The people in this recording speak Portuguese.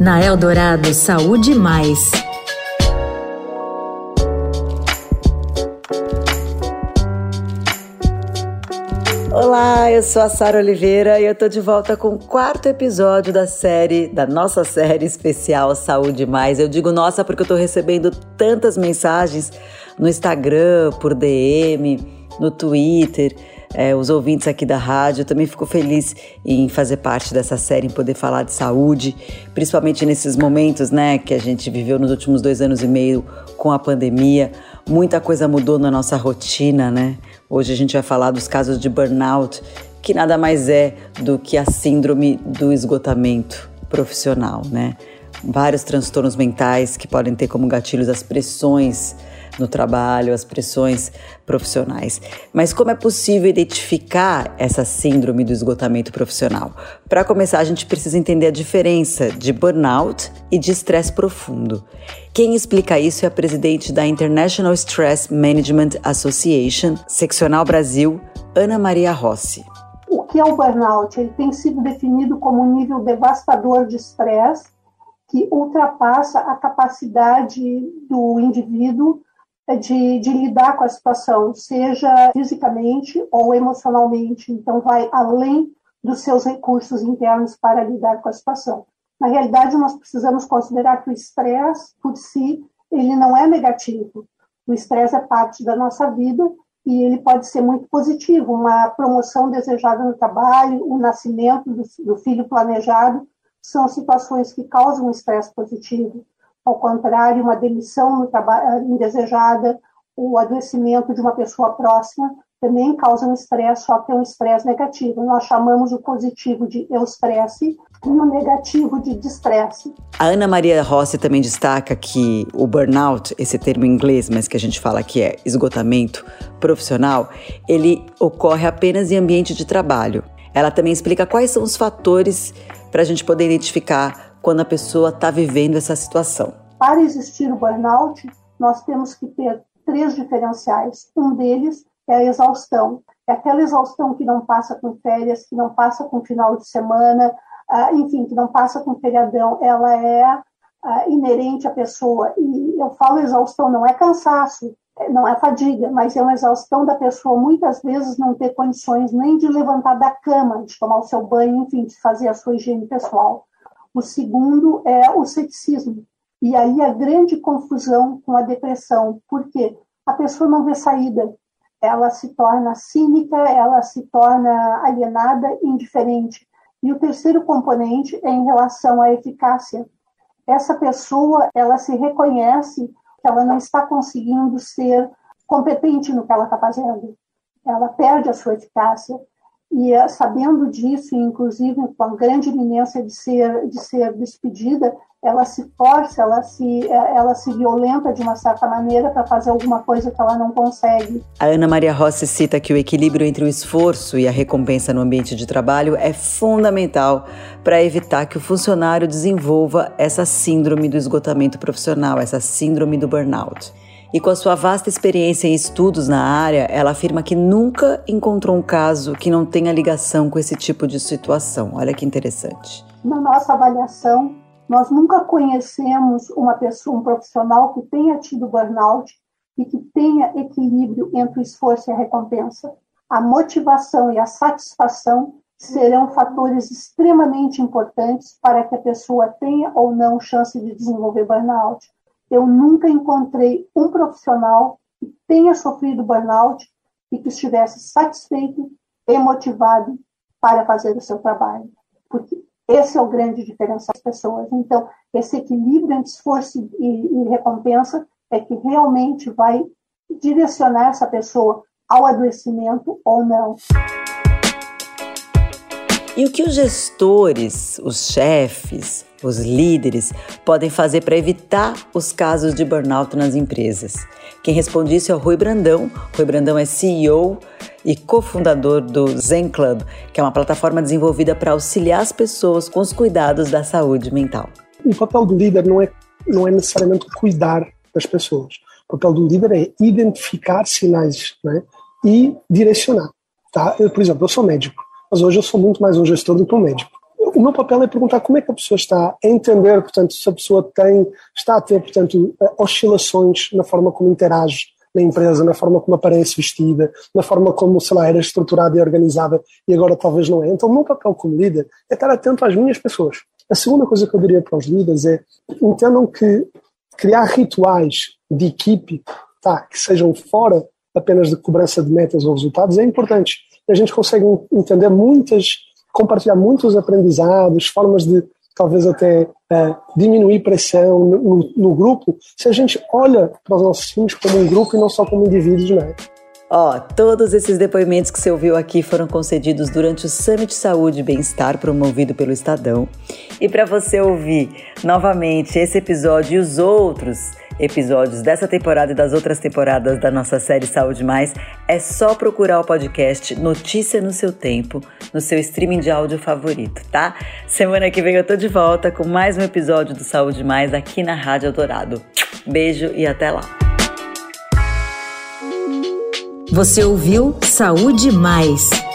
Na Eldorado Saúde Mais. Olá, eu sou a Sara Oliveira e eu tô de volta com o quarto episódio da série, da nossa série especial Saúde Mais. Eu digo nossa porque eu tô recebendo tantas mensagens no Instagram, por DM, no Twitter. É, os ouvintes aqui da rádio. Eu também fico feliz em fazer parte dessa série, em poder falar de saúde, principalmente nesses momentos, né, que a gente viveu nos últimos dois anos e meio com a pandemia. Muita coisa mudou na nossa rotina, né? Hoje a gente vai falar dos casos de burnout, que nada mais é do que a síndrome do esgotamento profissional, né? Vários transtornos mentais que podem ter como gatilhos as pressões no trabalho, as pressões profissionais. Mas como é possível identificar essa síndrome do esgotamento profissional? Para começar, a gente precisa entender a diferença de burnout e de estresse profundo. Quem explica isso é a presidente da International Stress Management Association, seccional Brasil, Ana Maria Rossi. O que é o burnout? Ele tem sido definido como um nível devastador de estresse que ultrapassa a capacidade do indivíduo é de, de, lidar com a situação, seja fisicamente ou emocionalmente. Então, vai além dos seus recursos internos para lidar com a situação. Na realidade, nós precisamos considerar que o estresse, por si, ele não é negativo. O estresse é parte da nossa vida e ele pode ser muito positivo. Uma promoção desejada no trabalho, o nascimento do, do filho planejado, são situações que causam estresse positivo. Ao contrário, uma demissão no indesejada, o adoecimento de uma pessoa próxima também causa um estresse, só que é um estresse negativo. Nós chamamos o positivo de eustresse e o negativo de distresse. A Ana Maria Rossi também destaca que o burnout, esse termo em inglês, mas que a gente fala que é esgotamento profissional, ele ocorre apenas em ambiente de trabalho. Ela também explica quais são os fatores para a gente poder identificar quando a pessoa está vivendo essa situação. Para existir o burnout, nós temos que ter três diferenciais. Um deles é a exaustão. É aquela exaustão que não passa com férias, que não passa com final de semana, uh, enfim, que não passa com feriadão. Ela é uh, inerente à pessoa. E eu falo exaustão, não é cansaço, não é fadiga, mas é uma exaustão da pessoa muitas vezes não ter condições nem de levantar da cama, de tomar o seu banho, enfim, de fazer a sua higiene pessoal. O segundo é o ceticismo. E aí a grande confusão com a depressão, porque a pessoa não vê saída, ela se torna cínica, ela se torna alienada, indiferente. E o terceiro componente é em relação à eficácia. Essa pessoa, ela se reconhece que ela não está conseguindo ser competente no que ela está fazendo. Ela perde a sua eficácia. E eh, sabendo disso, inclusive com a grande iminência de ser, de ser despedida, ela se força, ela se, eh, ela se violenta de uma certa maneira para fazer alguma coisa que ela não consegue. A Ana Maria Rossi cita que o equilíbrio entre o esforço e a recompensa no ambiente de trabalho é fundamental para evitar que o funcionário desenvolva essa síndrome do esgotamento profissional, essa síndrome do burnout. E com a sua vasta experiência em estudos na área, ela afirma que nunca encontrou um caso que não tenha ligação com esse tipo de situação. Olha que interessante. Na nossa avaliação, nós nunca conhecemos uma pessoa, um profissional que tenha tido burnout e que tenha equilíbrio entre o esforço e a recompensa. A motivação e a satisfação serão fatores extremamente importantes para que a pessoa tenha ou não chance de desenvolver burnout eu nunca encontrei um profissional que tenha sofrido burnout e que estivesse satisfeito e motivado para fazer o seu trabalho. Porque esse é o grande diferencial das pessoas. Então, esse equilíbrio entre esforço e, e recompensa é que realmente vai direcionar essa pessoa ao adoecimento ou não. E o que os gestores, os chefes, os líderes podem fazer para evitar os casos de burnout nas empresas? Quem responde isso é o Rui Brandão. Rui Brandão é CEO e cofundador do Zen Club, que é uma plataforma desenvolvida para auxiliar as pessoas com os cuidados da saúde mental. O papel do líder não é, não é necessariamente cuidar das pessoas. O papel do líder é identificar sinais né, e direcionar. Tá? Eu, por exemplo, eu sou médico mas hoje eu sou muito mais um gestor do que um médico. O meu papel é perguntar como é que a pessoa está a entender, portanto, se a pessoa tem, está a ter, portanto, oscilações na forma como interage na empresa, na forma como aparece vestida, na forma como, sei lá, era estruturada e organizada e agora talvez não é. Então, o meu papel como líder é estar atento às minhas pessoas. A segunda coisa que eu diria para os líderes é entendam que criar rituais de equipe tá, que sejam fora apenas de cobrança de metas ou resultados é importante. A gente consegue entender muitas, compartilhar muitos aprendizados, formas de talvez até uh, diminuir pressão no, no, no, grupo, se a gente olha para os nossos filhos como um grupo e não só como indivíduos, não é? Ó, oh, todos esses depoimentos que você ouviu aqui foram concedidos durante o Summit Saúde e Bem-Estar promovido pelo Estadão. E para você ouvir novamente esse episódio e os outros episódios dessa temporada e das outras temporadas da nossa série Saúde Mais, é só procurar o podcast Notícia no seu tempo, no seu streaming de áudio favorito, tá? Semana que vem eu tô de volta com mais um episódio do Saúde Mais aqui na Rádio Eldorado. Beijo e até lá. Você ouviu Saúde Mais